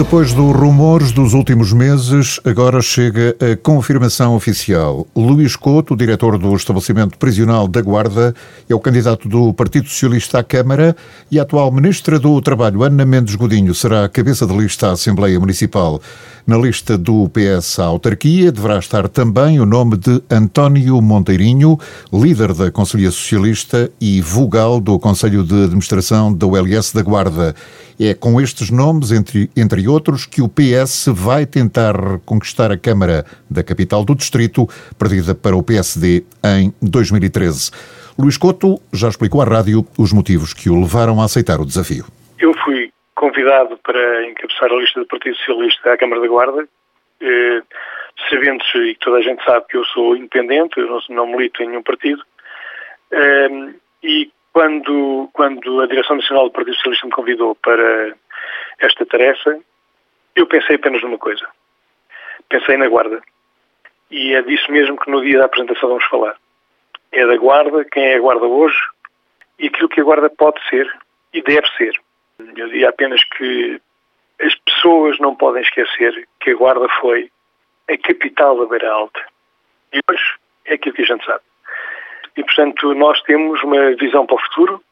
Depois dos rumores dos últimos meses, agora chega a confirmação oficial. Luís Couto, diretor do estabelecimento prisional da Guarda, é o candidato do Partido Socialista à Câmara e a atual ministra do Trabalho, Ana Mendes Godinho, será a cabeça de lista à Assembleia Municipal. Na lista do PS à autarquia deverá estar também o nome de António Monteirinho, líder da Conselhia Socialista e vogal do Conselho de Administração da ULS da Guarda. É com estes nomes, entre, entre outros, que o PS vai tentar conquistar a Câmara da capital do Distrito, perdida para o PSD em 2013. Luís Couto já explicou à rádio os motivos que o levaram a aceitar o desafio. Convidado para encabeçar a lista do Partido Socialista à Câmara da Guarda, eh, sabendo-se, e toda a gente sabe que eu sou independente, eu não, não milito em nenhum partido, eh, e quando, quando a Direção Nacional do Partido Socialista me convidou para esta tarefa, eu pensei apenas numa coisa. Pensei na Guarda. E é disso mesmo que no dia da apresentação vamos falar. É da Guarda, quem é a Guarda hoje e aquilo que a Guarda pode ser e deve ser. Diria apenas que as pessoas não podem esquecer que a Guarda foi a capital da Beira Alta. E hoje é aquilo que a gente sabe. E, portanto, nós temos uma visão para o futuro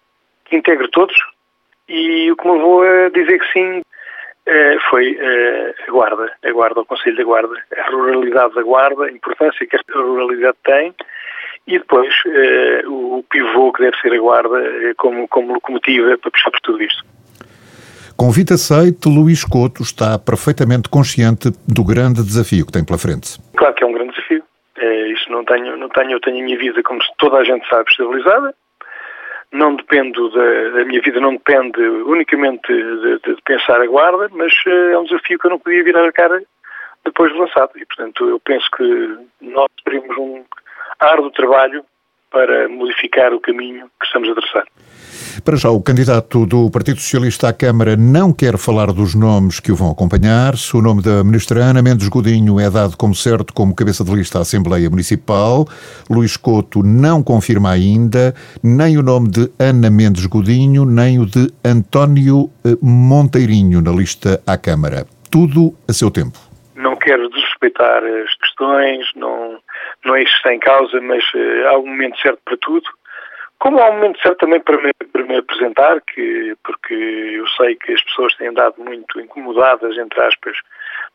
que integre todos e o que me levou a dizer que sim eh, foi eh, a Guarda, a Guarda, o Conselho da Guarda, a ruralidade da Guarda, a importância que esta ruralidade tem e depois eh, o pivô que deve ser a Guarda como, como locomotiva para puxar por tudo isto. Convite aceito, Luís Couto está perfeitamente consciente do grande desafio que tem pela frente. Claro que é um grande desafio. É, isso não tenho, não tenho, eu tenho a minha vida, como toda a gente sabe, estabilizada. Não dependo da, minha vida, não depende unicamente de, de, de, pensar a guarda, mas eh, é um desafio que eu não podia virar a cara depois de lançado. E, portanto, eu penso que nós teremos um árduo trabalho para modificar o caminho que estamos a traçar. Para já, o candidato do Partido Socialista à Câmara não quer falar dos nomes que o vão acompanhar. Se o nome da ministra Ana Mendes Godinho é dado como certo como cabeça de lista à Assembleia Municipal, Luís Couto não confirma ainda nem o nome de Ana Mendes Godinho, nem o de António eh, Monteirinho na lista à Câmara. Tudo a seu tempo. Não quero desrespeitar as questões, não, não é isso em causa, mas uh, há um momento certo para tudo. Como há um momento certo também para me, para me apresentar, que, porque eu sei que as pessoas têm andado muito incomodadas, entre aspas,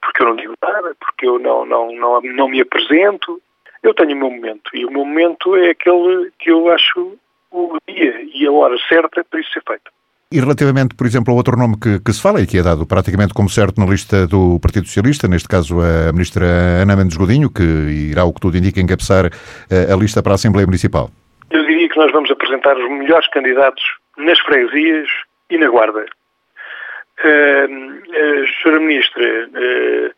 porque eu não digo nada, porque eu não, não, não, não me apresento. Eu tenho o meu momento e o meu momento é aquele que eu acho o dia e a hora certa para isso ser feito. E relativamente, por exemplo, ao outro nome que, que, se fala e que é dado praticamente como certo na lista do Partido Socialista, neste caso a ministra Ana Mendes Godinho, que irá, o que tudo indica, encabeçar a, a lista para a Assembleia Municipal. Eu diria que nós vamos apresentar os melhores candidatos nas freguesias e na Guarda. Uh, a Sra. Ministra, uh,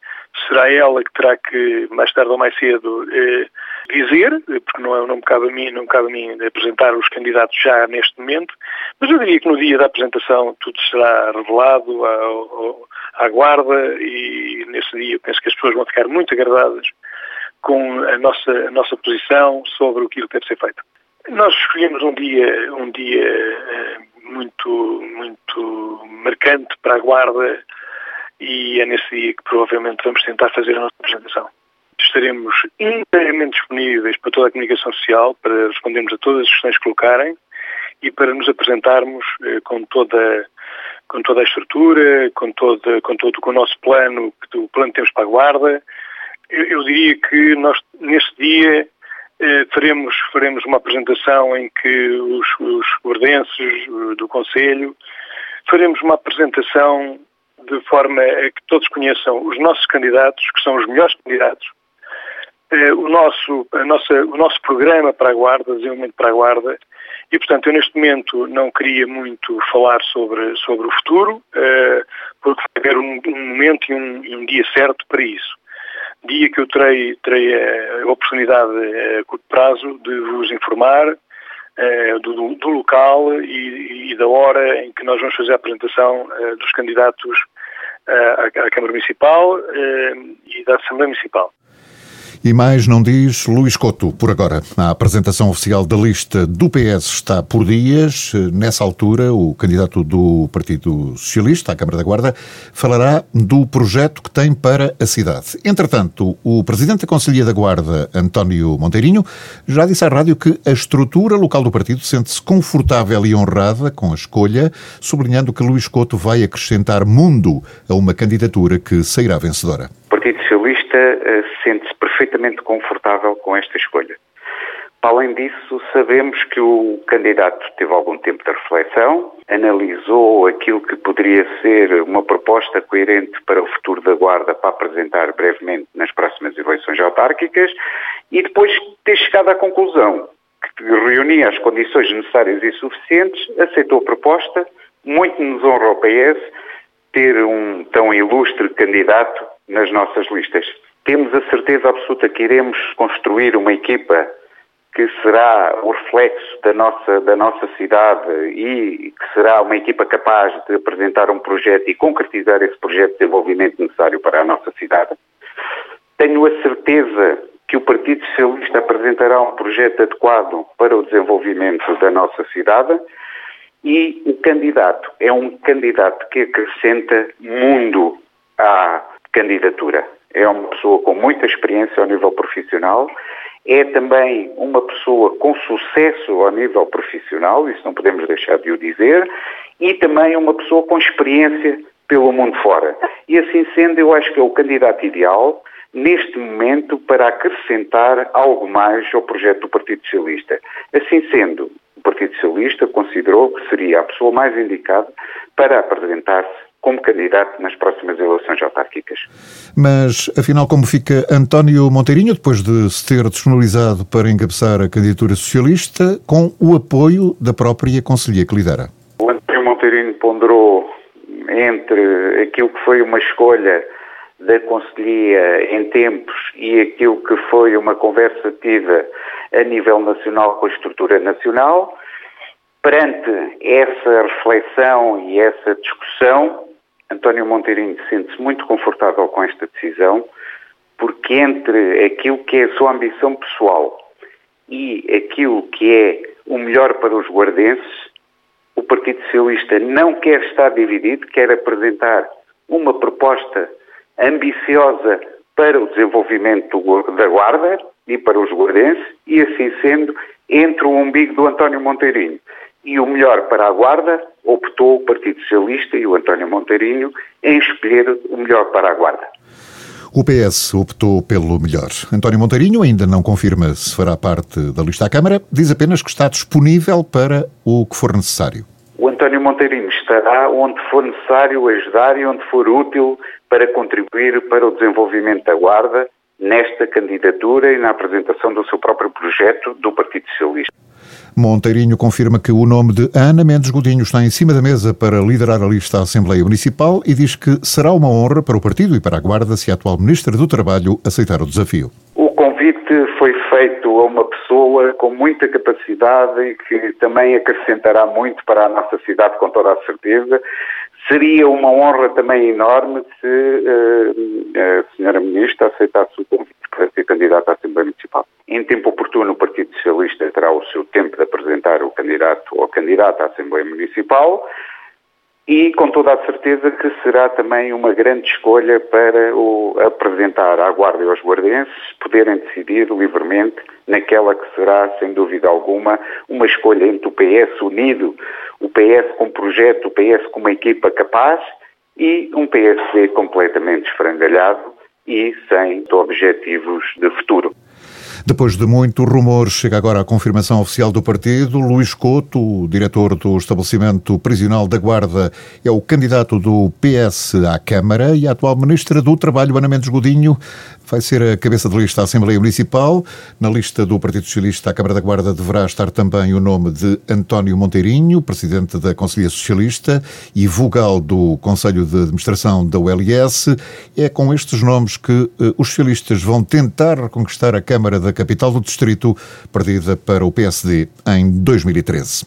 será ela que terá que, mais tarde ou mais cedo, uh, dizer, porque não, é, não, me cabe a mim, não cabe a mim apresentar os candidatos já neste momento, mas eu diria que no dia da apresentação tudo será revelado à, Guarda e nesse dia eu penso que as pessoas vão ficar muito agradadas com a nossa, a nossa posição sobre aquilo que deve ser feito. Nós escolhemos um dia, um dia eh, muito, muito marcante para a Guarda e é nesse dia que provavelmente vamos tentar fazer a nossa apresentação. Estaremos inteiramente disponíveis para toda a comunicação social, para respondermos a todas as questões que colocarem e para nos apresentarmos eh, com toda com toda a estrutura, com todo, com todo com o nosso plano, o plano que temos para a guarda. Eu, eu diria que nós, nesse dia, faremos, faremos uma apresentação em que os, os eh, do Conselho faremos uma apresentação de forma a que todos conheçam os nossos candidatos, que são os melhores candidatos, eh, o, nosso, a nossa, o nosso programa para a Guarda, desenvolvimento para a Guarda, e portanto eu neste momento não queria muito falar sobre, sobre o futuro, porque vai haver um, um momento e um, um dia certo para isso dia que eu terei, terei a oportunidade a curto prazo de vos informar eh, do, do, local e, e, da hora em que nós vamos fazer a apresentação eh, dos candidatos eh, à, à, Câmara Municipal e da Assembleia Municipal. E mais não diz Luís Couto, por agora. A apresentação oficial da lista do PS está por dias. Nessa altura, o candidato do Partido Socialista à Câmara da Guarda falará do projeto que tem para a cidade. Entretanto, o Presidente da Conselhia da Guarda, António Monteirinho, já disse à rádio que a estrutura local do partido sente-se confortável e honrada com a escolha, sublinhando que Luís Couto vai acrescentar mundo a uma candidatura que sairá vencedora. Partido Socialista uh, sente-se perfeitamente confortável com esta escolha. Além disso, sabemos que o candidato teve algum tempo de reflexão, analisou aquilo que poderia ser uma proposta coerente para o futuro da Guarda para apresentar brevemente nas próximas eleições autárquicas e depois ter chegado à conclusão que reunia as condições necessárias e suficientes, aceitou a proposta, muito nos honra ao PS ter um tão ilustre candidato nas nossas listas. Temos a certeza absoluta que iremos construir uma equipa que será o reflexo da nossa, da nossa cidade e que será uma equipa capaz de apresentar um projeto e concretizar esse projeto de desenvolvimento necessário para a nossa cidade. Tenho a certeza que o Partido Socialista apresentará um projeto adequado para o desenvolvimento da nossa cidade e o candidato é um candidato que acrescenta mundo à candidatura. É uma pessoa com muita experiência ao nível profissional é também uma pessoa com sucesso ao nível profissional, isso não podemos deixar de o dizer, e também uma pessoa com experiência pelo mundo fora. E assim sendo, eu acho que é o candidato ideal neste momento para acrescentar algo mais ao projeto do Partido Socialista. Assim sendo, o Partido Socialista considerou que seria a pessoa mais indicada para apresentar-se como candidato nas próximas eleições autárquicas. Mas, afinal, como fica António Monteirinho, depois de se ter disponibilizado para encabeçar a candidatura socialista, com o apoio da própria Conselhia que lidera? O António Monteirinho ponderou entre aquilo que foi uma escolha da Conselhia em tempos e aquilo que foi uma conversa tida a nível nacional com a estrutura nacional. Perante essa reflexão e essa discussão, António Monteirinho sente-se muito confortável com esta decisão, porque entre aquilo que é a sua ambição pessoal e aquilo que é o melhor para os guardenses, o Partido Socialista não quer estar dividido, quer apresentar uma proposta ambiciosa para o desenvolvimento da Guarda e para os guardenses, e assim sendo, entre o umbigo do António Monteirinho e o melhor para a Guarda, optou o Partido Socialista e o António Monteirinho em escolher o melhor para a Guarda. O PS optou pelo melhor. António Monteirinho ainda não confirma se fará parte da lista à Câmara, diz apenas que está disponível para o que for necessário. O António Monteirinho estará onde for necessário ajudar e onde for útil para contribuir para o desenvolvimento da Guarda nesta candidatura e na apresentação do seu próprio projeto do Partido Socialista. Monteirinho confirma que o nome de Ana Mendes Godinho está em cima da mesa para liderar a lista à Assembleia Municipal e diz que será uma honra para o partido e para a Guarda se a atual Ministra do Trabalho aceitar o desafio. O convite foi feito a uma pessoa com muita capacidade e que também acrescentará muito para a nossa cidade, com toda a certeza. Seria uma honra também enorme se uh, a senhora Ministra aceitasse o convite para ser candidata à Assembleia Municipal. Em tempo oportuno, o Partido Socialista terá o seu tempo de apresentar o candidato ou candidata à Assembleia Municipal e com toda a certeza que será também uma grande escolha para o apresentar à Guarda e aos guardenses poderem decidir livremente naquela que será, sem dúvida alguma, uma escolha entre o PS unido, o PS com projeto, o PS com uma equipa capaz e um PSD completamente esfrangalhado e sem objetivos de futuro. Depois de muito rumor, chega agora a confirmação oficial do partido. Luís Couto, diretor do estabelecimento prisional da Guarda, é o candidato do PS à Câmara e a atual ministra do Trabalho, Ana Mendes Godinho, vai ser a cabeça de lista à Assembleia Municipal. Na lista do Partido Socialista à Câmara da Guarda deverá estar também o nome de António Monteirinho, presidente da Conselhia Socialista e vogal do Conselho de Administração da ULS. É com estes nomes que eh, os socialistas vão tentar reconquistar a Câmara da capital do Distrito, perdida para o PSD em 2013.